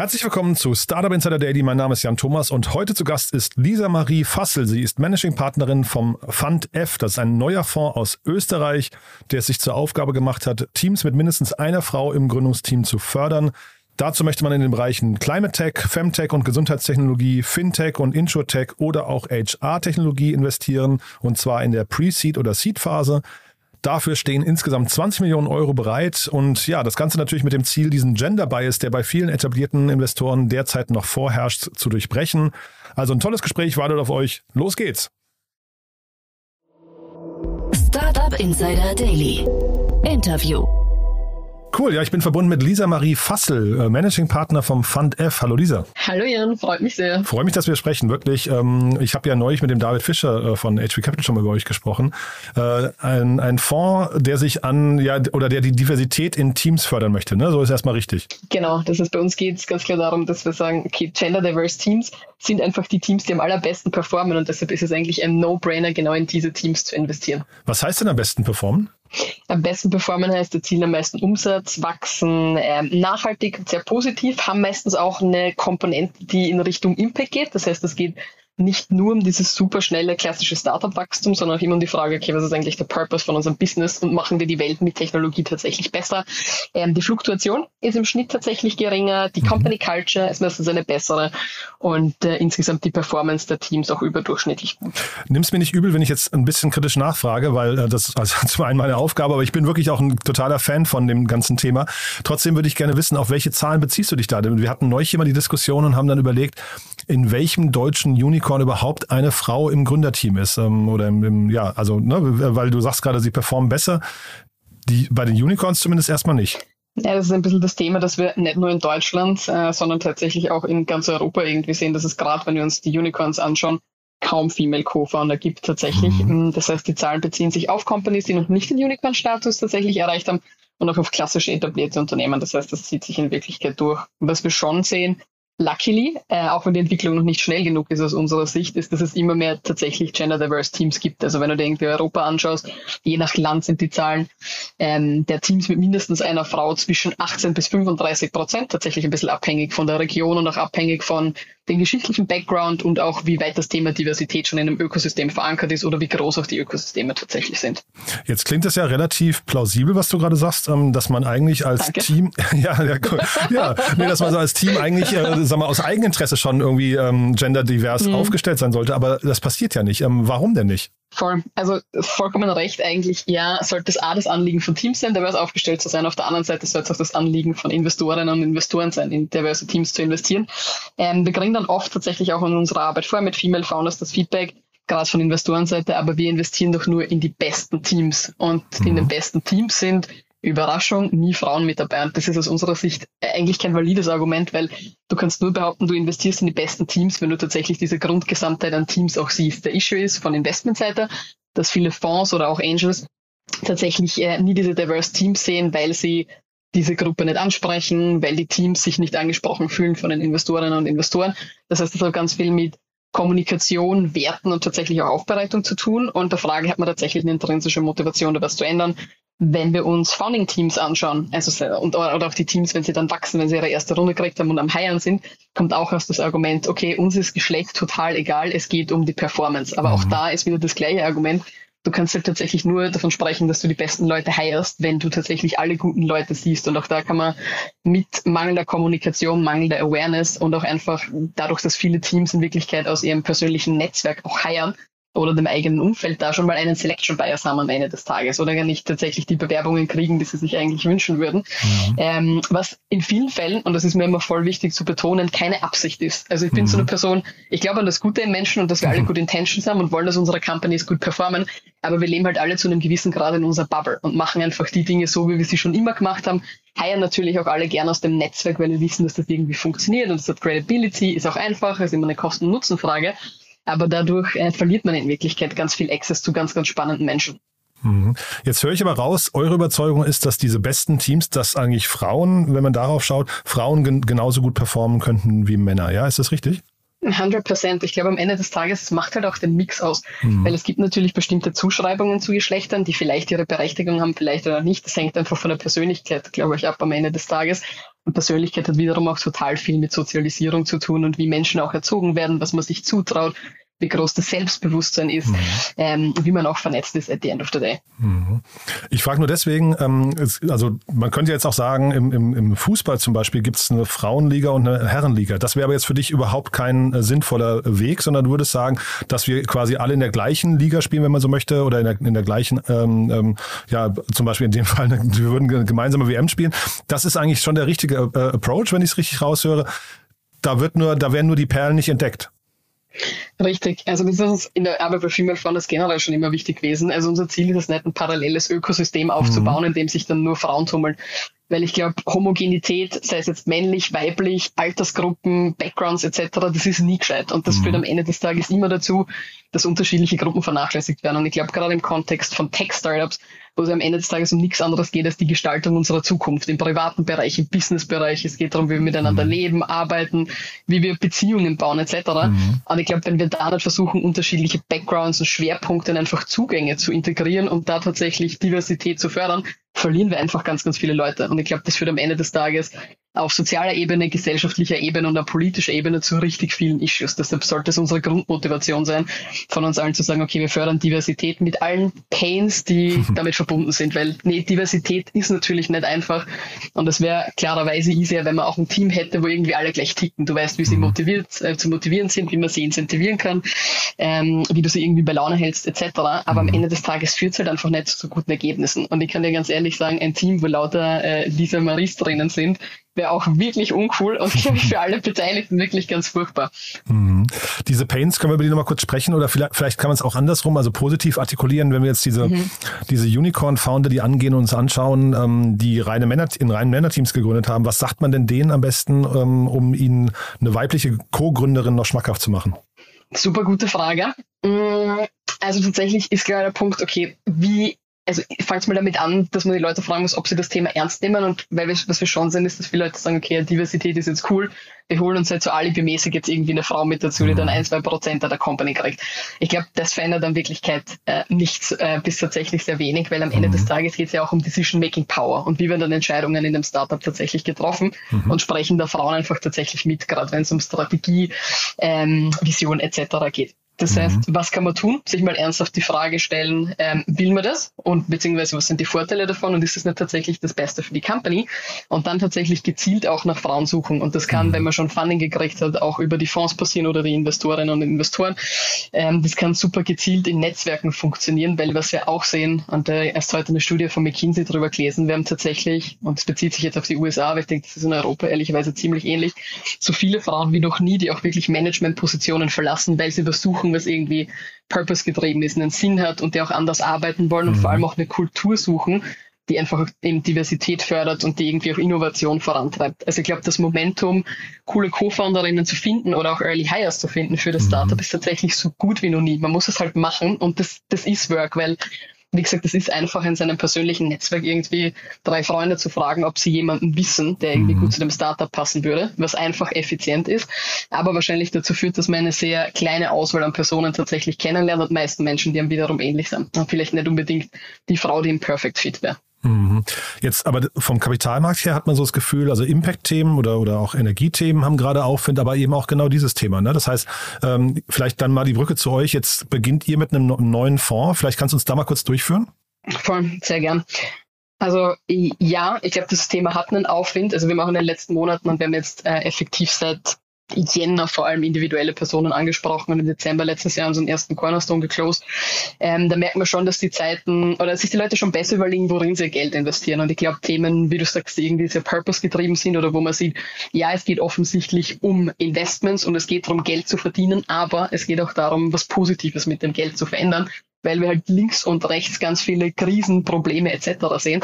Herzlich willkommen zu Startup Insider Daily. Mein Name ist Jan Thomas und heute zu Gast ist Lisa Marie Fassel. Sie ist Managing Partnerin vom Fund F. Das ist ein neuer Fonds aus Österreich, der es sich zur Aufgabe gemacht hat, Teams mit mindestens einer Frau im Gründungsteam zu fördern. Dazu möchte man in den Bereichen Climate Tech, Femtech und Gesundheitstechnologie, Fintech und Insurtech oder auch HR-Technologie investieren und zwar in der Pre-Seed- oder Seed-Phase. Dafür stehen insgesamt 20 Millionen Euro bereit und ja, das Ganze natürlich mit dem Ziel, diesen Gender Bias, der bei vielen etablierten Investoren derzeit noch vorherrscht, zu durchbrechen. Also ein tolles Gespräch wartet auf euch. Los geht's. Startup Insider Daily. Interview. Cool, ja, ich bin verbunden mit Lisa Marie Fassel, äh, Managing Partner vom Fund F. Hallo Lisa. Hallo Jan, freut mich sehr. Freue mich, dass wir sprechen, wirklich. Ähm, ich habe ja neulich mit dem David Fischer äh, von HV Capital schon mal über euch gesprochen. Äh, ein, ein Fonds, der sich an, ja, oder der die Diversität in Teams fördern möchte, ne? So ist erstmal richtig. Genau, das ist bei uns geht es ganz klar darum, dass wir sagen, okay, Gender Diverse Teams sind einfach die Teams, die am allerbesten performen und deshalb ist es eigentlich ein No-Brainer, genau in diese Teams zu investieren. Was heißt denn am besten performen? Am besten performen heißt, erzielen am meisten Umsatz, wachsen ähm, nachhaltig sehr positiv, haben meistens auch eine Komponente, die in Richtung Impact geht. Das heißt, es geht nicht nur um dieses super schnelle klassische Startup-Wachstum, sondern auch immer um die Frage, okay, was ist eigentlich der Purpose von unserem Business und machen wir die Welt mit Technologie tatsächlich besser? Ähm, die Fluktuation ist im Schnitt tatsächlich geringer, die mhm. Company Culture ist meistens eine bessere und äh, insgesamt die Performance der Teams auch überdurchschnittlich gut. Nimm's mir nicht übel, wenn ich jetzt ein bisschen kritisch nachfrage, weil äh, das ist also zum einen meine Aufgabe, aber ich bin wirklich auch ein totaler Fan von dem ganzen Thema. Trotzdem würde ich gerne wissen, auf welche Zahlen beziehst du dich da? Wir hatten neulich immer die Diskussion und haben dann überlegt, in welchem deutschen Unicorn überhaupt eine Frau im Gründerteam ist. Ähm, oder im, im, ja, also, ne, weil du sagst gerade, sie performen besser. Die, bei den Unicorns zumindest erstmal nicht. Ja, das ist ein bisschen das Thema, dass wir nicht nur in Deutschland, äh, sondern tatsächlich auch in ganz Europa irgendwie sehen, dass es gerade, wenn wir uns die Unicorns anschauen, kaum Female Co-Founder gibt tatsächlich. Mhm. Das heißt, die Zahlen beziehen sich auf Companies, die noch nicht den Unicorn-Status tatsächlich erreicht haben und auch auf klassische etablierte Unternehmen. Das heißt, das zieht sich in Wirklichkeit durch. Und was wir schon sehen, Luckily, äh, auch wenn die Entwicklung noch nicht schnell genug ist aus unserer Sicht, ist, dass es immer mehr tatsächlich gender-diverse Teams gibt. Also wenn du dir irgendwie Europa anschaust, je nach Land sind die Zahlen ähm, der Teams mit mindestens einer Frau zwischen 18 bis 35 Prozent, tatsächlich ein bisschen abhängig von der Region und auch abhängig von den geschichtlichen Background und auch wie weit das Thema Diversität schon in einem Ökosystem verankert ist oder wie groß auch die Ökosysteme tatsächlich sind. Jetzt klingt es ja relativ plausibel, was du gerade sagst, ähm, dass man eigentlich als Danke. Team, ja, ja, ja nee, dass man so als Team eigentlich, äh, sag mal, aus Eigeninteresse schon irgendwie ähm, genderdivers mhm. aufgestellt sein sollte, aber das passiert ja nicht. Ähm, warum denn nicht? Voll. Also vollkommen recht eigentlich. Ja, sollte es A das Anliegen von Teams sein, divers aufgestellt zu sein. Auf der anderen Seite sollte es auch das Anliegen von Investorinnen und Investoren sein, in diverse Teams zu investieren. Ähm, wir kriegen dann oft tatsächlich auch in unserer Arbeit vor mit Female Founders das Feedback, gerade von Investorenseite, aber wir investieren doch nur in die besten Teams. Und mhm. in den besten Teams sind Überraschung, nie Frauen mit dabei. Und das ist aus unserer Sicht eigentlich kein valides Argument, weil du kannst nur behaupten, du investierst in die besten Teams, wenn du tatsächlich diese Grundgesamtheit an Teams auch siehst. Der Issue ist von Investmentseite, dass viele Fonds oder auch Angels tatsächlich äh, nie diese diverse Teams sehen, weil sie diese Gruppe nicht ansprechen, weil die Teams sich nicht angesprochen fühlen von den Investorinnen und Investoren. Das heißt, das hat ganz viel mit Kommunikation, Werten und tatsächlich auch Aufbereitung zu tun. Und der Frage hat man tatsächlich eine intrinsische Motivation, da was zu ändern wenn wir uns Founding-Teams anschauen, also und oder auch die Teams, wenn sie dann wachsen, wenn sie ihre erste Runde gekriegt haben und am Heiern sind, kommt auch aus das Argument, okay, uns ist Geschlecht total egal, es geht um die Performance. Aber mhm. auch da ist wieder das gleiche Argument. Du kannst halt tatsächlich nur davon sprechen, dass du die besten Leute heierst, wenn du tatsächlich alle guten Leute siehst. Und auch da kann man mit mangelnder Kommunikation, mangelnder Awareness und auch einfach dadurch, dass viele Teams in Wirklichkeit aus ihrem persönlichen Netzwerk auch heiern, oder dem eigenen Umfeld da schon mal einen Selection Bias haben am Ende des Tages oder gar nicht tatsächlich die Bewerbungen kriegen, die sie sich eigentlich wünschen würden. Mhm. Ähm, was in vielen Fällen, und das ist mir immer voll wichtig zu betonen, keine Absicht ist. Also ich bin mhm. so eine Person, ich glaube an das Gute im Menschen und dass wir mhm. alle gute Intentions haben und wollen, dass unsere Companies gut performen, aber wir leben halt alle zu einem gewissen Grad in unserer Bubble und machen einfach die Dinge so, wie wir sie schon immer gemacht haben, heiern natürlich auch alle gern aus dem Netzwerk, weil wir wissen, dass das irgendwie funktioniert und es hat Credibility, ist auch einfach, ist immer eine Kosten-Nutzen-Frage aber dadurch äh, verliert man in Wirklichkeit ganz viel Access zu ganz, ganz spannenden Menschen. Mhm. Jetzt höre ich aber raus, eure Überzeugung ist, dass diese besten Teams, dass eigentlich Frauen, wenn man darauf schaut, Frauen gen genauso gut performen könnten wie Männer. Ja, ist das richtig? 100 Prozent. Ich glaube, am Ende des Tages, es macht halt auch den Mix aus. Mhm. Weil es gibt natürlich bestimmte Zuschreibungen zu Geschlechtern, die vielleicht ihre Berechtigung haben, vielleicht oder nicht. Das hängt einfach von der Persönlichkeit, glaube ich, ab am Ende des Tages. Persönlichkeit hat wiederum auch total viel mit Sozialisierung zu tun und wie Menschen auch erzogen werden, was man sich zutraut, wie groß das Selbstbewusstsein ist, mhm. ähm, wie man auch vernetzt ist at the end of the day. Mhm. Ich frage nur deswegen, ähm, es, also man könnte jetzt auch sagen, im, im, im Fußball zum Beispiel gibt es eine Frauenliga und eine Herrenliga. Das wäre aber jetzt für dich überhaupt kein äh, sinnvoller Weg, sondern du würdest sagen, dass wir quasi alle in der gleichen Liga spielen, wenn man so möchte, oder in der, in der gleichen, ähm, ähm ja, zum Beispiel in dem Fall, wir würden gemeinsame WM spielen. Das ist eigentlich schon der richtige äh, Approach, wenn ich es richtig raushöre. Da wird nur, da werden nur die Perlen nicht entdeckt. Richtig, also das ist uns in der Arbeit bei Female Founders generell schon immer wichtig gewesen. Also unser Ziel ist es nicht, ein paralleles Ökosystem aufzubauen, mhm. in dem sich dann nur Frauen tummeln. Weil ich glaube, Homogenität, sei es jetzt männlich, weiblich, Altersgruppen, Backgrounds etc., das ist nie gescheit. Und das mhm. führt am Ende des Tages immer dazu, dass unterschiedliche Gruppen vernachlässigt werden. Und ich glaube, gerade im Kontext von Tech-Startups wo es am Ende des Tages um nichts anderes geht als die Gestaltung unserer Zukunft im privaten Bereich, im Businessbereich. Es geht darum, wie wir miteinander mhm. leben, arbeiten, wie wir Beziehungen bauen etc. Mhm. Und ich glaube, wenn wir da nicht versuchen, unterschiedliche Backgrounds und Schwerpunkte einfach Zugänge zu integrieren und da tatsächlich Diversität zu fördern, verlieren wir einfach ganz, ganz viele Leute. Und ich glaube, das führt am Ende des Tages auf sozialer Ebene, gesellschaftlicher Ebene und auf politischer Ebene zu richtig vielen Issues. Deshalb sollte es unsere Grundmotivation sein, von uns allen zu sagen, okay, wir fördern Diversität mit allen Pains, die damit verbunden sind, weil nee, Diversität ist natürlich nicht einfach und es wäre klarerweise easier, wenn man auch ein Team hätte, wo irgendwie alle gleich ticken. Du weißt, wie sie mhm. motiviert äh, zu motivieren sind, wie man sie incentivieren kann, ähm, wie du sie irgendwie bei Laune hältst, etc. Aber am mhm. Ende des Tages führt es halt einfach nicht zu guten Ergebnissen. Und ich kann dir ganz ehrlich sagen, ein Team, wo lauter äh, Lisa Maries drinnen sind, wäre auch wirklich uncool und glaube ich für alle Beteiligten wirklich ganz furchtbar. Mhm. Diese Pains, können wir über die nochmal kurz sprechen oder vielleicht, vielleicht kann man es auch andersrum, also positiv artikulieren, wenn wir jetzt diese, mhm. diese Unicorn-Founder, die angehen und uns anschauen, ähm, die reine Männer, in reinen Männerteams gegründet haben. Was sagt man denn denen am besten, ähm, um ihnen eine weibliche Co-Gründerin noch schmackhaft zu machen? Super gute Frage. Mm, also tatsächlich ist gerade der Punkt, okay, wie also fangt mal damit an, dass man die Leute fragen muss, ob sie das Thema ernst nehmen und weil wir, was wir schon sehen, ist, dass viele Leute sagen, okay, Diversität ist jetzt cool, wir holen uns halt so alibimäßig jetzt irgendwie eine Frau mit dazu, die dann mhm. ein, zwei Prozent der Company kriegt. Ich glaube, das verändert in Wirklichkeit äh, nichts äh, bis tatsächlich sehr wenig, weil am Ende mhm. des Tages geht es ja auch um Decision-Making Power und wie werden dann Entscheidungen in dem Startup tatsächlich getroffen mhm. und sprechen da Frauen einfach tatsächlich mit, gerade wenn es um Strategie, ähm, Vision etc. geht. Das mhm. heißt, was kann man tun? Sich mal ernsthaft die Frage stellen, ähm, will man das? Und beziehungsweise was sind die Vorteile davon? Und ist das nicht tatsächlich das Beste für die Company? Und dann tatsächlich gezielt auch nach Frauen suchen. Und das kann, mhm. wenn man schon Funding gekriegt hat, auch über die Fonds passieren oder die Investorinnen und Investoren. Ähm, das kann super gezielt in Netzwerken funktionieren, weil was wir auch sehen, und äh, erst heute eine Studie von McKinsey darüber gelesen, wir haben tatsächlich, und es bezieht sich jetzt auf die USA, aber ich denke, das ist in Europa ehrlicherweise ziemlich ähnlich, so viele Frauen wie noch nie, die auch wirklich Managementpositionen verlassen, weil sie versuchen, suchen, was irgendwie purpose getrieben ist, einen Sinn hat und die auch anders arbeiten wollen und mhm. vor allem auch eine Kultur suchen, die einfach eben Diversität fördert und die irgendwie auch Innovation vorantreibt. Also ich glaube, das Momentum, coole Co-Founderinnen zu finden oder auch Early Hires zu finden für das mhm. Startup ist tatsächlich so gut wie noch nie. Man muss es halt machen und das, das ist Work, weil wie gesagt, es ist einfach in seinem persönlichen Netzwerk irgendwie drei Freunde zu fragen, ob sie jemanden wissen, der irgendwie mhm. gut zu dem Startup passen würde, was einfach effizient ist, aber wahrscheinlich dazu führt, dass man eine sehr kleine Auswahl an Personen tatsächlich kennenlernt und meisten Menschen, die einem wiederum ähnlich sind. Und vielleicht nicht unbedingt die Frau, die im Perfect Fit wäre. Mhm. Jetzt aber vom Kapitalmarkt her hat man so das Gefühl, also Impact-Themen oder, oder auch Energiethemen haben gerade Aufwind, aber eben auch genau dieses Thema. Ne? Das heißt, ähm, vielleicht dann mal die Brücke zu euch. Jetzt beginnt ihr mit einem neuen Fonds. Vielleicht kannst du uns da mal kurz durchführen? Voll, sehr gern. Also ja, ich glaube, das Thema hat einen Aufwind. Also wir machen in den letzten Monaten und wir haben jetzt äh, effektiv seit Jänner vor allem individuelle Personen angesprochen und im Dezember letztes Jahr unseren ersten Cornerstone geclosed. Ähm, da merkt man schon, dass die Zeiten oder sich die Leute schon besser überlegen, worin sie Geld investieren. Und ich glaube, Themen, wie du sagst, die irgendwie sehr purpose getrieben sind oder wo man sieht, ja, es geht offensichtlich um Investments und es geht darum, Geld zu verdienen, aber es geht auch darum, was Positives mit dem Geld zu verändern weil wir halt links und rechts ganz viele Krisen, Probleme etc. sehen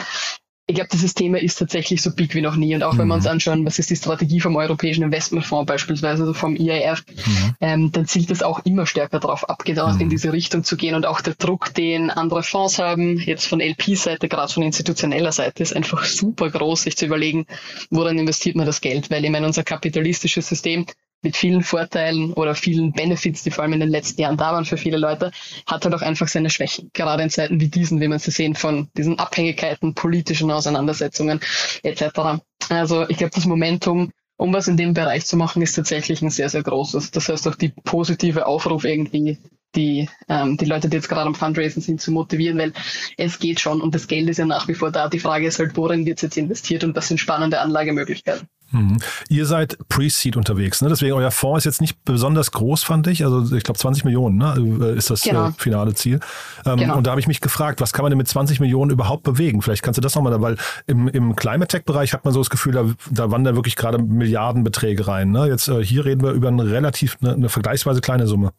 ich glaube, dieses Thema ist tatsächlich so big wie noch nie. Und auch mhm. wenn wir uns mhm. anschauen, was ist die Strategie vom Europäischen Investmentfonds beispielsweise, also vom EIF, mhm. ähm, dann zielt das auch immer stärker darauf ab, genau mhm. in diese Richtung zu gehen. Und auch der Druck, den andere Fonds haben, jetzt von LP-Seite, gerade von institutioneller Seite, ist einfach super groß, sich zu überlegen, woran investiert man das Geld. Weil ich meine, unser kapitalistisches System mit vielen Vorteilen oder vielen Benefits, die vor allem in den letzten Jahren da waren für viele Leute, hat halt auch einfach seine Schwächen. Gerade in Zeiten wie diesen, wie man sie sehen, von diesen Abhängigkeiten, politischen Auseinandersetzungen etc. Also ich glaube, das Momentum, um was in dem Bereich zu machen, ist tatsächlich ein sehr, sehr großes. Das heißt auch die positive Aufruf irgendwie die, ähm, die Leute, die jetzt gerade am Fundraising sind, zu motivieren, weil es geht schon und das Geld ist ja nach wie vor da. Die Frage ist halt, worin wird es jetzt investiert und was sind spannende Anlagemöglichkeiten. Mhm. Ihr seid Pre-Seed unterwegs, ne? deswegen euer Fonds ist jetzt nicht besonders groß, fand ich. Also ich glaube 20 Millionen ne? ist das genau. äh, finale Ziel. Ähm, genau. Und da habe ich mich gefragt, was kann man denn mit 20 Millionen überhaupt bewegen? Vielleicht kannst du das nochmal, weil im, im Climate Tech-Bereich hat man so das Gefühl, da, da wandern wirklich gerade Milliardenbeträge rein. Ne? Jetzt äh, hier reden wir über eine relativ, eine, eine vergleichsweise kleine Summe.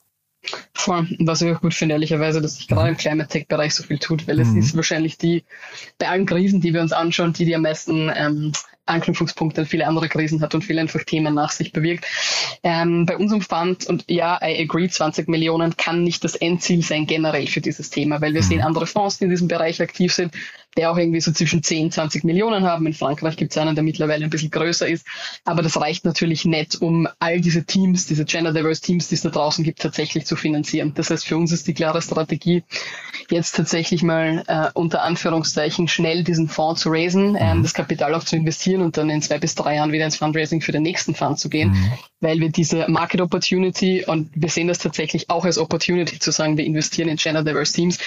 Voll. Was ich auch gut finde, ehrlicherweise, dass sich gerade im Climate Tech-Bereich so viel tut, weil es mhm. ist wahrscheinlich die, bei allen Krisen, die wir uns anschauen, die, die am meisten ähm, Anknüpfungspunkte an viele andere Krisen hat und viele einfach Themen nach sich bewirkt. Ähm, bei unserem Fund, und ja, I agree, 20 Millionen kann nicht das Endziel sein generell für dieses Thema, weil wir mhm. sehen andere Fonds, die in diesem Bereich aktiv sind, der auch irgendwie so zwischen 10, 20 Millionen haben. In Frankreich gibt es einen, der mittlerweile ein bisschen größer ist. Aber das reicht natürlich nicht, um all diese Teams, diese Gender Diverse Teams, die es da draußen gibt, tatsächlich zu finanzieren. Das heißt, für uns ist die klare Strategie, jetzt tatsächlich mal äh, unter Anführungszeichen schnell diesen Fonds zu raisen, ähm, mhm. das Kapital auch zu investieren und dann in zwei bis drei Jahren wieder ins Fundraising für den nächsten Fund zu gehen, mhm. weil wir diese Market Opportunity und wir sehen das tatsächlich auch als Opportunity zu sagen, wir investieren in Gender Diverse Teams,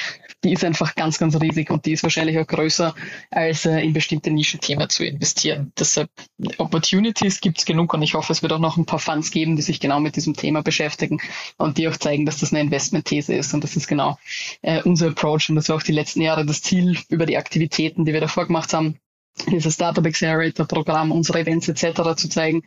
die ist einfach ganz, ganz riesig und die ist wahrscheinlich auch größer, als äh, in bestimmte Nischenthemen zu investieren. Deshalb Opportunities gibt es genug und ich hoffe, es wird auch noch ein paar Funds geben, die sich genau mit diesem Thema beschäftigen und die auch zeigen, dass das eine Investmentthese ist und das ist genau äh, unser Approach und das war auch die letzten Jahre das Ziel über die Aktivitäten, die wir davor gemacht haben, dieses Startup Accelerator Programm, unsere Events etc. zu zeigen,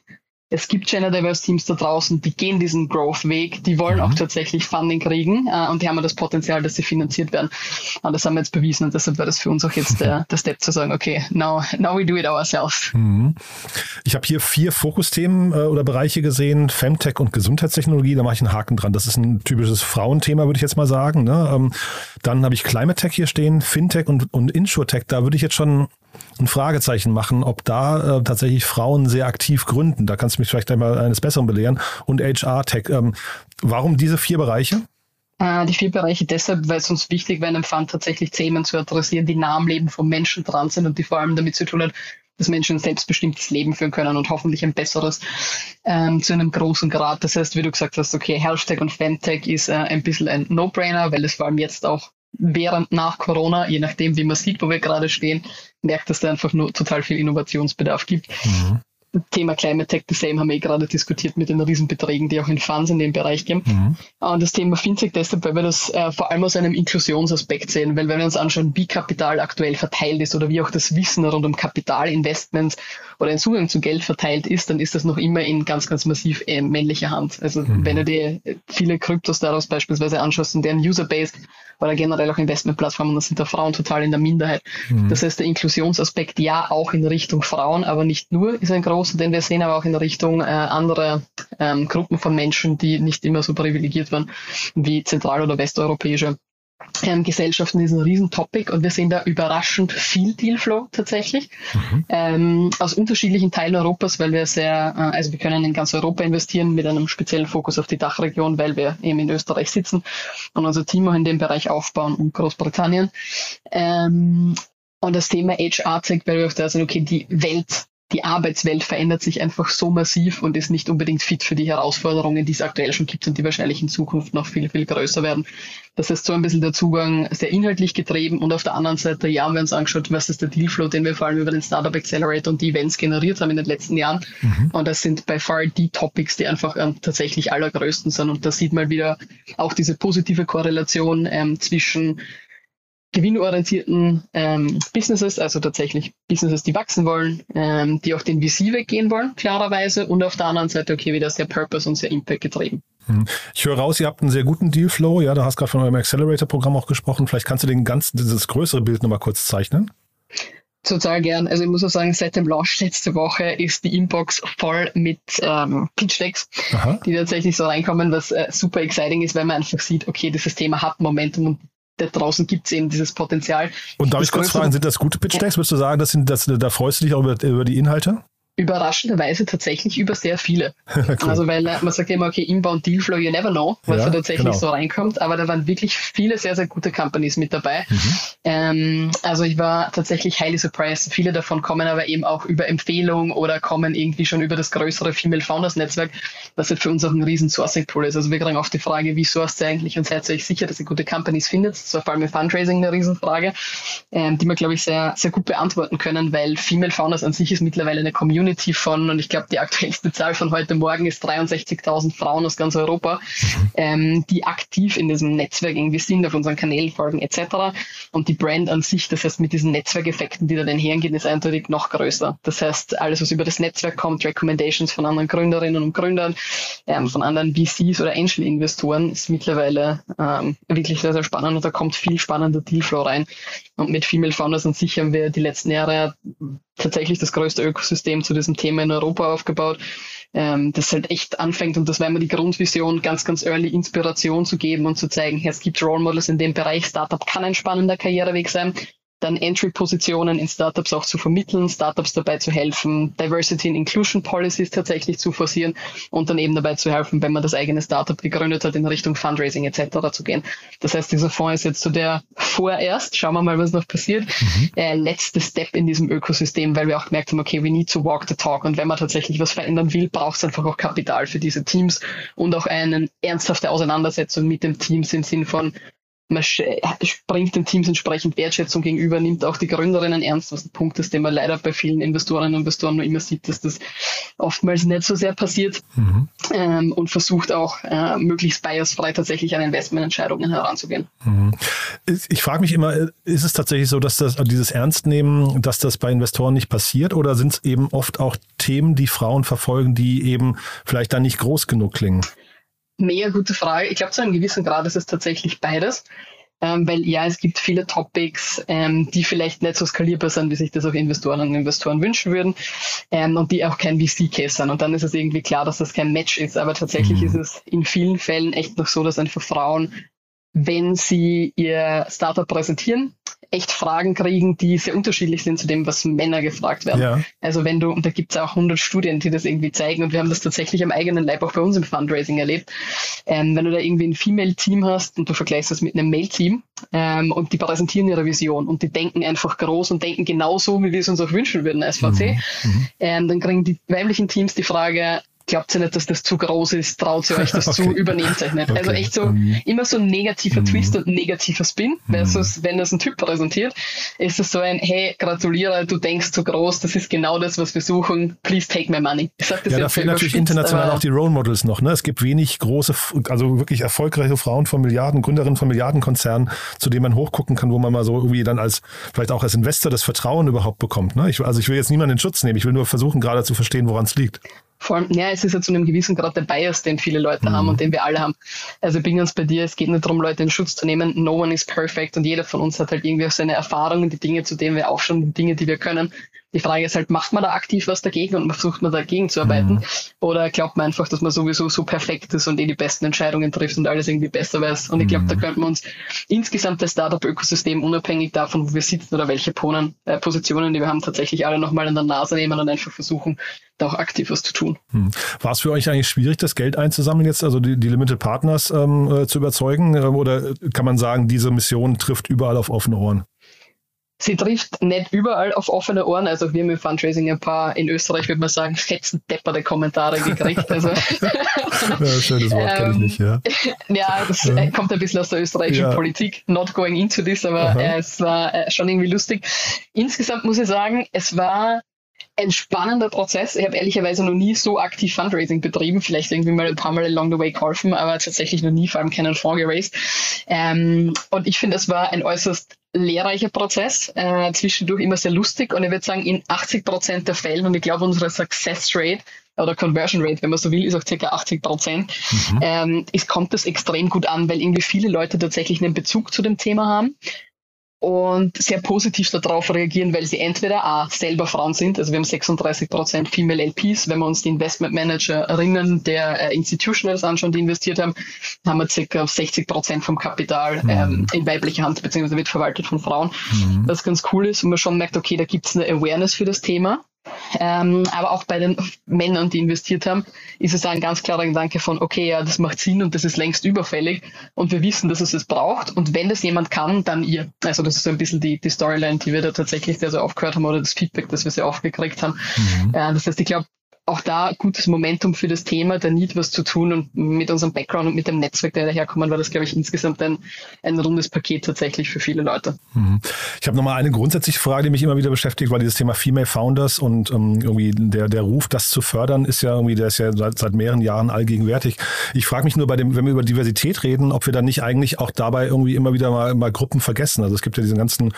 es gibt Gender Diverse Teams da draußen, die gehen diesen Growth-Weg, die wollen mhm. auch tatsächlich Funding kriegen äh, und die haben das Potenzial, dass sie finanziert werden. Und das haben wir jetzt bewiesen und deshalb wäre das für uns auch jetzt der, der Step zu sagen, okay, now, now we do it ourselves. Mhm. Ich habe hier vier Fokusthemen äh, oder Bereiche gesehen, Femtech und Gesundheitstechnologie, da mache ich einen Haken dran. Das ist ein typisches Frauenthema, würde ich jetzt mal sagen. Ne? Ähm, dann habe ich Climate Tech hier stehen, Fintech und, und Insurtech, da würde ich jetzt schon ein Fragezeichen machen, ob da äh, tatsächlich Frauen sehr aktiv gründen. Da kannst du mich vielleicht einmal eines Besseren belehren. Und HR-Tech. Ähm, warum diese vier Bereiche? Äh, die vier Bereiche deshalb, weil es uns wichtig wäre, in einem Fund tatsächlich Themen zu adressieren, die nah am Leben von Menschen dran sind und die vor allem damit zu tun hat, dass Menschen ein selbstbestimmtes Leben führen können und hoffentlich ein besseres ähm, zu einem großen Grad. Das heißt, wie du gesagt hast, okay, Tech und Femtech ist äh, ein bisschen ein No-Brainer, weil es vor allem jetzt auch während nach Corona, je nachdem, wie man sieht, wo wir gerade stehen, merkt, dass da einfach nur total viel Innovationsbedarf gibt. Mhm. Thema Climate Tech the Same haben wir eh gerade diskutiert mit den Riesenbeträgen, die auch in Funds in dem Bereich gehen. Mhm. Und das Thema Fintech deshalb, weil wir das äh, vor allem aus einem Inklusionsaspekt sehen, weil wenn wir uns anschauen, wie Kapital aktuell verteilt ist oder wie auch das Wissen rund um Kapitalinvestments oder ein Zugang zu Geld verteilt ist, dann ist das noch immer in ganz, ganz massiv äh, männlicher Hand. Also mhm. wenn du dir viele Kryptos daraus beispielsweise anschaust und deren Userbase oder generell auch Investmentplattformen, dann sind da Frauen total in der Minderheit. Mhm. Das heißt, der Inklusionsaspekt ja auch in Richtung Frauen, aber nicht nur ist ein großer, den wir sehen, aber auch in Richtung äh, anderer ähm, Gruppen von Menschen, die nicht immer so privilegiert waren wie zentral- oder westeuropäische ähm, Gesellschaften ist ein Riesentopic und wir sehen da überraschend viel Dealflow tatsächlich mhm. ähm, aus unterschiedlichen Teilen Europas, weil wir sehr, äh, also wir können in ganz Europa investieren mit einem speziellen Fokus auf die Dachregion, weil wir eben in Österreich sitzen und unser Team auch in dem Bereich aufbauen und Großbritannien. Ähm, und das Thema HR zeigt, weil wir auch da sind, okay, die Welt die Arbeitswelt verändert sich einfach so massiv und ist nicht unbedingt fit für die Herausforderungen, die es aktuell schon gibt und die wahrscheinlich in Zukunft noch viel, viel größer werden. Das heißt, so ein bisschen der Zugang sehr inhaltlich getrieben und auf der anderen Seite, ja, haben wir uns angeschaut, was ist der Dealflow, den wir vor allem über den Startup Accelerator und die Events generiert haben in den letzten Jahren. Mhm. Und das sind by far die Topics, die einfach ähm, tatsächlich allergrößten sind. Und da sieht man wieder auch diese positive Korrelation ähm, zwischen gewinnorientierten ähm, Businesses, also tatsächlich Businesses, die wachsen wollen, ähm, die auch den VC weggehen wollen, klarerweise, und auf der anderen Seite, okay, wieder sehr Purpose und sehr Impact getrieben. Hm. Ich höre raus, ihr habt einen sehr guten Dealflow. Ja, du hast gerade von eurem Accelerator-Programm auch gesprochen. Vielleicht kannst du den ganzen, dieses größere Bild nochmal kurz zeichnen. Total gern. Also ich muss auch sagen, seit dem Launch letzte Woche ist die Inbox voll mit ähm, Pitch-Decks, die tatsächlich so reinkommen, was äh, super exciting ist, weil man einfach sieht, okay, dieses Thema hat Momentum und da draußen gibt es eben dieses Potenzial. Und darf ich kurz fragen, sind das gute Pitch Decks? Würdest du sagen, das sind, das, da freust du dich auch über, über die Inhalte? Überraschenderweise tatsächlich über sehr viele. cool. Also weil äh, man sagt immer, okay, Inbound Dealflow, you never know, was ja, da tatsächlich genau. so reinkommt, aber da waren wirklich viele sehr, sehr gute Companies mit dabei. Mhm. Ähm, also ich war tatsächlich highly surprised. Viele davon kommen aber eben auch über Empfehlung oder kommen irgendwie schon über das größere Female Founders Netzwerk, was halt für uns auch ein riesen Sourcing Pool ist. Also wir kriegen oft die Frage, wie sourced ihr eigentlich und seid ihr euch sicher, dass ihr gute Companies findet? Das war vor allem im Fundraising eine Riesenfrage, ähm, die wir, glaube ich, sehr, sehr gut beantworten können, weil Female Founders an sich ist mittlerweile eine Community Community von, und ich glaube, die aktuellste Zahl von heute Morgen ist 63.000 Frauen aus ganz Europa, ähm, die aktiv in diesem Netzwerk irgendwie sind, auf unseren Kanälen folgen etc. Und die Brand an sich, das heißt mit diesen Netzwerkeffekten, die da den hergehen, ist eindeutig noch größer. Das heißt, alles, was über das Netzwerk kommt, Recommendations von anderen Gründerinnen und Gründern, ähm, von anderen VCs oder Angel-Investoren, ist mittlerweile ähm, wirklich sehr, sehr spannend und da kommt viel spannender Dealflow rein. Und mit Female Founders an sich haben wir die letzten Jahre tatsächlich das größte Ökosystem zu diesem Thema in Europa aufgebaut, ähm, das halt echt anfängt. Und das war immer die Grundvision, ganz, ganz early Inspiration zu geben und zu zeigen, hey, es gibt Role Models in dem Bereich, Startup kann ein spannender Karriereweg sein dann Entry-Positionen in Startups auch zu vermitteln, Startups dabei zu helfen, Diversity and Inclusion Policies tatsächlich zu forcieren und dann eben dabei zu helfen, wenn man das eigene Startup gegründet hat, in Richtung Fundraising etc. zu gehen. Das heißt, dieser Fonds ist jetzt so der vorerst, schauen wir mal, was noch passiert, mhm. äh, letzte Step in diesem Ökosystem, weil wir auch gemerkt haben, okay, we need to walk the talk und wenn man tatsächlich was verändern will, braucht es einfach auch Kapital für diese Teams und auch eine ernsthafte Auseinandersetzung mit den Teams im Sinn von, man bringt den Teams entsprechend Wertschätzung gegenüber, nimmt auch die Gründerinnen ernst, was ein Punkt ist, den man leider bei vielen Investorinnen und Investoren nur immer sieht, dass das oftmals nicht so sehr passiert mhm. ähm, und versucht auch äh, möglichst biasfrei tatsächlich an Investmententscheidungen heranzugehen. Mhm. Ich frage mich immer, ist es tatsächlich so, dass das dieses Ernstnehmen, dass das bei Investoren nicht passiert oder sind es eben oft auch Themen, die Frauen verfolgen, die eben vielleicht dann nicht groß genug klingen? Mega gute Frage. Ich glaube, zu einem gewissen Grad ist es tatsächlich beides. Ähm, weil ja, es gibt viele Topics, ähm, die vielleicht nicht so skalierbar sind, wie sich das auch Investoren und Investoren wünschen würden ähm, und die auch kein VC-Case sind. Und dann ist es irgendwie klar, dass das kein Match ist. Aber tatsächlich mhm. ist es in vielen Fällen echt noch so, dass einfach Frauen, wenn sie ihr Startup präsentieren, echt Fragen kriegen, die sehr unterschiedlich sind zu dem, was Männer gefragt werden. Ja. Also wenn du, und da gibt es auch 100 Studien, die das irgendwie zeigen, und wir haben das tatsächlich am eigenen Leib auch bei uns im Fundraising erlebt, ähm, wenn du da irgendwie ein Female-Team hast und du vergleichst das mit einem Male-Team ähm, und die präsentieren ihre Vision und die denken einfach groß und denken genauso, wie wir es uns auch wünschen würden als VC, mhm. mhm. ähm, dann kriegen die weiblichen Teams die Frage, glaubt ihr nicht, dass das zu groß ist, traut ihr euch das okay. zu, übernehmt euch nicht. Also okay. Also echt so um, immer so ein negativer um, Twist und ein negativer Spin, versus um, wenn das ein Typ präsentiert, ist es so ein, hey, gratuliere, du denkst zu groß, das ist genau das, was wir suchen, please take my money. Ich sag das ja, da fehlen natürlich international auch die Role Models noch. Ne? Es gibt wenig große, also wirklich erfolgreiche Frauen von Milliarden, Gründerinnen von Milliardenkonzernen, zu denen man hochgucken kann, wo man mal so irgendwie dann als, vielleicht auch als Investor das Vertrauen überhaupt bekommt. Ne? Ich, also ich will jetzt niemanden in Schutz nehmen, ich will nur versuchen, gerade zu verstehen, woran es liegt vor allem, ja, es ist ja zu einem gewissen Grad der Bias, den viele Leute mhm. haben und den wir alle haben. Also ich bin ganz bei dir, es geht nicht darum, Leute in Schutz zu nehmen. No one is perfect und jeder von uns hat halt irgendwie auch seine Erfahrungen, die Dinge, zu denen wir auch schon, die Dinge, die wir können. Die Frage ist halt, macht man da aktiv was dagegen und versucht man dagegen zu arbeiten? Mhm. Oder glaubt man einfach, dass man sowieso so perfekt ist und eh die besten Entscheidungen trifft und alles irgendwie besser weiß? Und ich glaube, mhm. da könnten wir uns insgesamt das Startup-Ökosystem unabhängig davon, wo wir sitzen oder welche Ponen, äh, Positionen, die wir haben, tatsächlich alle nochmal an der Nase nehmen und einfach versuchen, da auch aktiv was zu tun. Mhm. War es für euch eigentlich schwierig, das Geld einzusammeln jetzt, also die, die Limited Partners ähm, äh, zu überzeugen? Ähm, oder kann man sagen, diese Mission trifft überall auf offene Ohren? Sie trifft nicht überall auf offene Ohren. Also wir haben im Fundraising ein paar, in Österreich würde man sagen, fetzen depperte Kommentare gekriegt. Also, ja, schönes Wort, kenne ich nicht, ja. ja, das ja. Äh, kommt ein bisschen aus der österreichischen ja. Politik. Not going into this, aber äh, es war äh, schon irgendwie lustig. Insgesamt muss ich sagen, es war ein spannender Prozess. Ich habe ehrlicherweise noch nie so aktiv Fundraising betrieben, vielleicht irgendwie mal ein paar Mal along the way geholfen, aber tatsächlich noch nie vor allem keinen Fonds geraced. Ähm, und ich finde, es war ein äußerst lehrreicher Prozess, äh, zwischendurch immer sehr lustig und ich würde sagen, in 80 Prozent der Fällen, und ich glaube, unsere Success Rate oder Conversion Rate, wenn man so will, ist auch circa 80 Prozent, mhm. ähm, es kommt das extrem gut an, weil irgendwie viele Leute tatsächlich einen Bezug zu dem Thema haben und sehr positiv darauf reagieren, weil sie entweder A, selber Frauen sind, also wir haben 36 Prozent Female LPs, wenn wir uns die Investment Managerinnen der äh, Institutionals anschauen, die investiert haben, haben wir circa 60 Prozent vom Kapital mhm. ähm, in weiblicher Hand, beziehungsweise wird verwaltet von Frauen, mhm. was ganz cool ist und man schon merkt, okay, da gibt es eine Awareness für das Thema Ähm, aber auch bei den Männern, die investiert haben, ist es ein ganz klarer Gedanke von, okay, ja, das macht Sinn und das ist längst überfällig und wir wissen, dass es es braucht und wenn das jemand kann, dann ihr. Also das ist so ein bisschen die, die Storyline, die wir da tatsächlich sehr, sehr aufgehört haben oder das Feedback, das wir sehr aufgekriegt haben. Mhm. Äh, das heißt, ich glaube, auch da gutes Momentum für das Thema, der Need was zu tun und mit unserem Background und mit dem Netzwerk, der daherkommen, war das, glaube ich, insgesamt ein, ein rundes Paket tatsächlich für viele Leute. Mhm. Ich habe nochmal eine grundsätzliche Frage, die mich immer wieder beschäftigt, weil dieses Thema Female Founders und ähm, irgendwie der, der Ruf, das zu fördern, ist ja irgendwie, der ist ja seit, seit mehreren Jahren allgegenwärtig. Ich frage mich nur bei dem, wenn wir über Diversität reden, ob wir dann nicht eigentlich auch dabei irgendwie immer wieder mal, mal Gruppen vergessen. Also es gibt ja diesen ganzen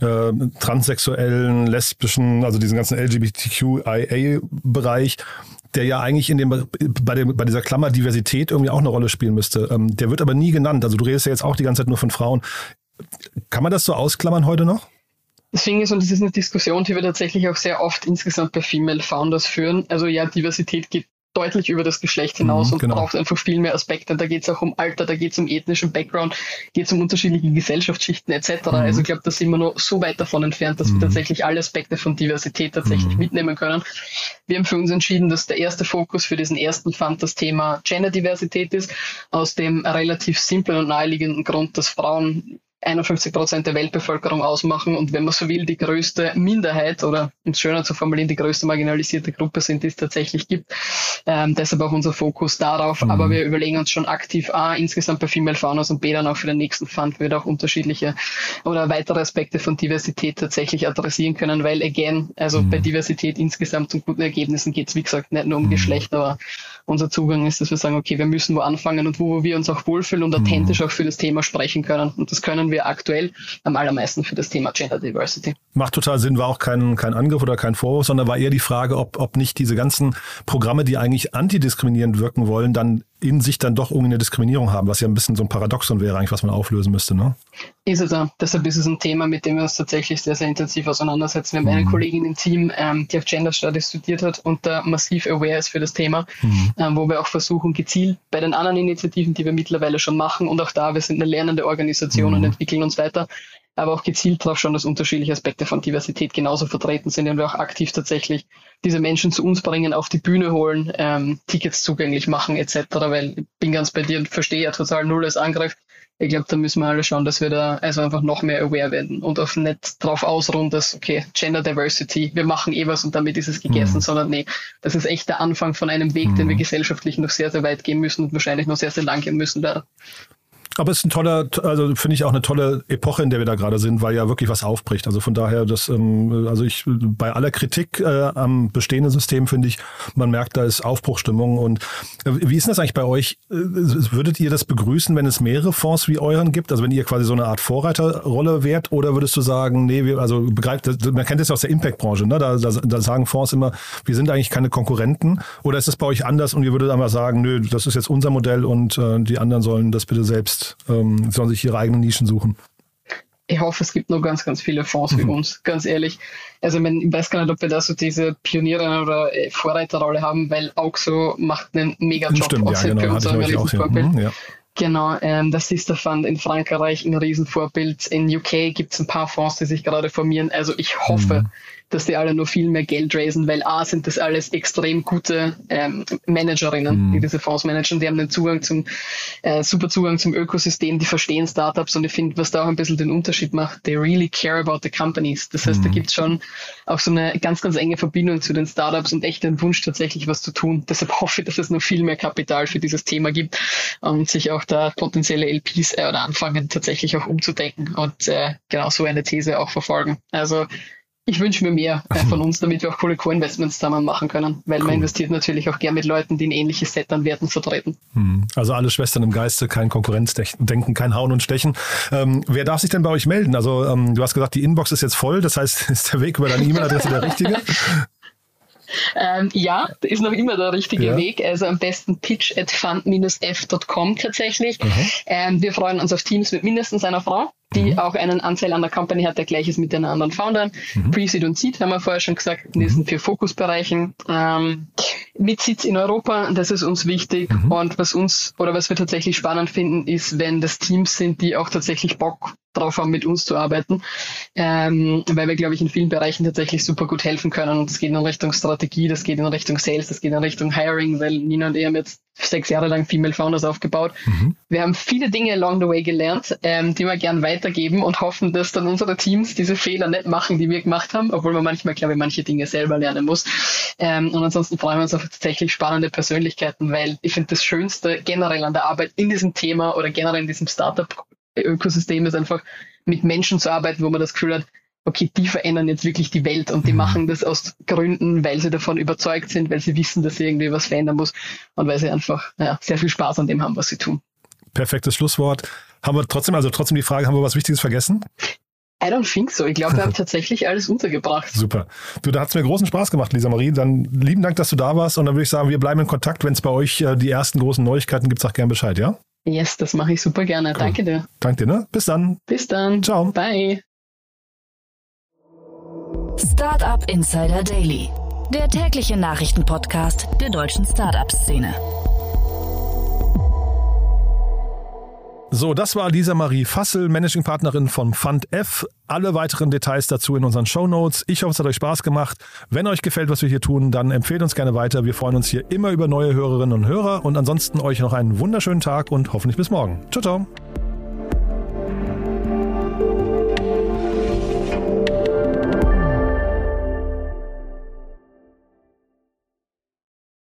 äh, transsexuellen, lesbischen, also diesen ganzen LGBTQIA-Bereich, der ja eigentlich in dem, bei, dem, bei dieser Klammer Diversität irgendwie auch eine Rolle spielen müsste. Ähm, der wird aber nie genannt. Also du redest ja jetzt auch die ganze Zeit nur von Frauen. Kann man das so ausklammern heute noch? Deswegen ist, und das ist eine Diskussion, die wir tatsächlich auch sehr oft insgesamt bei Female Founders führen. Also ja, Diversität geht deutlich über das Geschlecht hinaus mhm, und genau. braucht einfach viel mehr Aspekte. Da geht es auch um Alter, da geht es um ethnischen Background, geht es um unterschiedliche Gesellschaftsschichten etc. Mhm. Also ich glaube, da sind wir noch so weit davon entfernt, dass mhm. wir tatsächlich alle Aspekte von Diversität tatsächlich mhm. mitnehmen können. Wir haben für uns entschieden, dass der erste Fokus für diesen ersten Fund das Thema Genderdiversität ist, aus dem relativ simplen und naheliegenden Grund, dass Frauen 51 Prozent der Weltbevölkerung ausmachen und wenn man so will, die größte Minderheit oder um es schöner zu formulieren, die größte marginalisierte Gruppe sind, die es tatsächlich gibt. Ähm, deshalb auch unser Fokus darauf. Mhm. Aber wir überlegen uns schon aktiv A, insgesamt bei Female Founders und B, dann auch für den nächsten Fund wird auch unterschiedliche oder weitere Aspekte von Diversität tatsächlich adressieren können, weil again, also mhm. bei Diversität insgesamt zu guten Ergebnissen geht es, wie gesagt, nicht nur um mhm. Geschlecht, aber unser Zugang ist, dass wir sagen, okay, wir müssen wo anfangen und wo wir uns auch wohlfühlen und authentisch mhm. auch für das Thema sprechen können. Und das können wir aktuell am allermeisten für das Thema Gender Diversity. Macht total Sinn, war auch kein, kein Angriff oder kein Vorwurf, sondern war eher die Frage, ob, ob nicht diese ganzen Programme, die eigentlich antidiskriminierend wirken wollen, dann in sich dann doch irgendwie eine Diskriminierung haben, was ja ein bisschen so ein Paradoxon wäre, eigentlich, was man auflösen müsste. Ne? Ist es ja. Deshalb ist es ein Thema, mit dem wir uns tatsächlich sehr, sehr intensiv auseinandersetzen. Wir haben mhm. eine Kollegin im Team, ähm, die auf Gender Studies studiert hat und da massiv aware ist für das Thema, mhm. ähm, wo wir auch versuchen, gezielt bei den anderen Initiativen, die wir mittlerweile schon machen und auch da, wir sind eine lernende Organisation mhm. und entwickeln uns weiter, aber auch gezielt darauf schauen, dass unterschiedliche Aspekte von Diversität genauso vertreten sind und wir auch aktiv tatsächlich diese Menschen zu uns bringen, auf die Bühne holen, ähm, Tickets zugänglich machen etc. Weil ich bin ganz bei dir und verstehe ja total null als Angriff. Ich glaube, da müssen wir alle schauen, dass wir da also einfach noch mehr aware werden und auch nicht drauf ausruhen, dass, okay, Gender Diversity, wir machen eh was und damit ist es gegessen, mhm. sondern nee, das ist echt der Anfang von einem Weg, mhm. den wir mhm. gesellschaftlich noch sehr, sehr weit gehen müssen und wahrscheinlich noch sehr, sehr lang gehen müssen leider. Aber es ist ein toller, also finde ich auch eine tolle Epoche, in der wir da gerade sind, weil ja wirklich was aufbricht. Also von daher, das, ähm, also ich bei aller Kritik äh, am bestehenden System finde ich, man merkt, da ist Aufbruchstimmung. Und äh, wie ist das eigentlich bei euch? Äh, würdet ihr das begrüßen, wenn es mehrere Fonds wie euren gibt? Also wenn ihr quasi so eine Art Vorreiterrolle wärt, oder würdest du sagen, nee, wir, also begreift, man kennt das ja aus der Impact-Branche, ne? Da, da, da sagen Fonds immer, wir sind eigentlich keine Konkurrenten. Oder ist das bei euch anders und ihr würdet einfach sagen, nö, das ist jetzt unser Modell und äh, die anderen sollen das bitte selbst ähm, sollen sich ihre eigenen Nischen suchen. Ich hoffe, es gibt noch ganz, ganz viele Fonds mhm. wie uns, ganz ehrlich. Also ich weiß gar nicht, ob wir da so diese Pioniere- oder äh, Vorreiterrolle haben, weil Auxo macht einen mega Job Stimmt, ja, genau, bei uns, ein Riesenvorbild. Mhm, ja. Genau, ähm, das ist der Fund in Frankreich ein Riesenvorbild. In UK gibt es ein paar Fonds, die sich gerade formieren. Also ich hoffe, mhm dass die alle nur viel mehr Geld raisen, weil A sind das alles extrem gute ähm, Managerinnen, mhm. die diese Fonds managen. Die haben den Zugang zum, äh, super Zugang zum Ökosystem, die verstehen Startups und ich finde, was da auch ein bisschen den Unterschied macht, they really care about the companies. Das heißt, mhm. da gibt's schon auch so eine ganz, ganz enge Verbindung zu den Startups und echt den Wunsch, tatsächlich was zu tun. Deshalb hoffe ich, dass es noch viel mehr Kapital für dieses Thema gibt und sich auch da potenzielle LPs äh, oder anfangen, tatsächlich auch umzudenken und äh, genau so eine These auch verfolgen. Also ich wünsche mir mehr äh, von uns, damit wir auch coole Co-Investments zusammen machen können, weil cool. man investiert natürlich auch gern mit Leuten, die ein ähnliches Set an Werten vertreten. Hm. Also alle Schwestern im Geiste, kein Konkurrenzdenken, kein Hauen und Stechen. Ähm, wer darf sich denn bei euch melden? Also ähm, du hast gesagt, die Inbox ist jetzt voll, das heißt, ist der Weg über deine E-Mail-Adresse der richtige? Ähm, ja, ist noch immer der richtige ja. Weg. Also am besten pitch at fund-f.com tatsächlich. Mhm. Ähm, wir freuen uns auf Teams mit mindestens einer Frau die mhm. auch einen Anteil an der Company hat, der gleich ist mit den anderen Foundern. Mhm. Pre-Seed und Seed haben wir vorher schon gesagt, in diesen mhm. vier Fokusbereichen. Ähm, mit Sitz in Europa, das ist uns wichtig. Mhm. Und was uns oder was wir tatsächlich spannend finden, ist, wenn das Teams sind, die auch tatsächlich Bock drauf haben, mit uns zu arbeiten, ähm, weil wir, glaube ich, in vielen Bereichen tatsächlich super gut helfen können. Und das geht in Richtung Strategie, das geht in Richtung Sales, das geht in Richtung Hiring, weil Nina und ich haben jetzt sechs Jahre lang Female Founders aufgebaut. Mhm. Wir haben viele Dinge along the way gelernt, ähm, die wir gern weitergeben und hoffen, dass dann unsere Teams diese Fehler nicht machen, die wir gemacht haben, obwohl man manchmal, glaube ich, manche Dinge selber lernen muss. Ähm, und ansonsten freuen wir uns auf tatsächlich spannende Persönlichkeiten, weil ich finde, das Schönste generell an der Arbeit in diesem Thema oder generell in diesem Startup Ökosystem ist einfach mit Menschen zu arbeiten, wo man das Gefühl hat, okay, die verändern jetzt wirklich die Welt und die mhm. machen das aus Gründen, weil sie davon überzeugt sind, weil sie wissen, dass sie irgendwie was verändern muss und weil sie einfach ja, sehr viel Spaß an dem haben, was sie tun. Perfektes Schlusswort. Haben wir trotzdem, also trotzdem die Frage, haben wir was Wichtiges vergessen? I don't think so. Ich glaube, wir haben tatsächlich alles untergebracht. Super. Du, da hat es mir großen Spaß gemacht, Lisa Marie. Dann lieben Dank, dass du da warst. Und dann würde ich sagen, wir bleiben in Kontakt. Wenn es bei euch äh, die ersten großen Neuigkeiten gibt, sag gerne Bescheid, ja? Yes, das mache ich super gerne. Cool. Danke dir. Danke dir, ne? Bis dann. Bis dann. Ciao. Bye. Startup Insider Daily, der tägliche Nachrichtenpodcast der deutschen Startup-Szene. So, das war Lisa Marie Fassel, Managing Partnerin von Fund F. Alle weiteren Details dazu in unseren Show Notes. Ich hoffe, es hat euch Spaß gemacht. Wenn euch gefällt, was wir hier tun, dann empfehlt uns gerne weiter. Wir freuen uns hier immer über neue Hörerinnen und Hörer und ansonsten euch noch einen wunderschönen Tag und hoffentlich bis morgen. Ciao, ciao.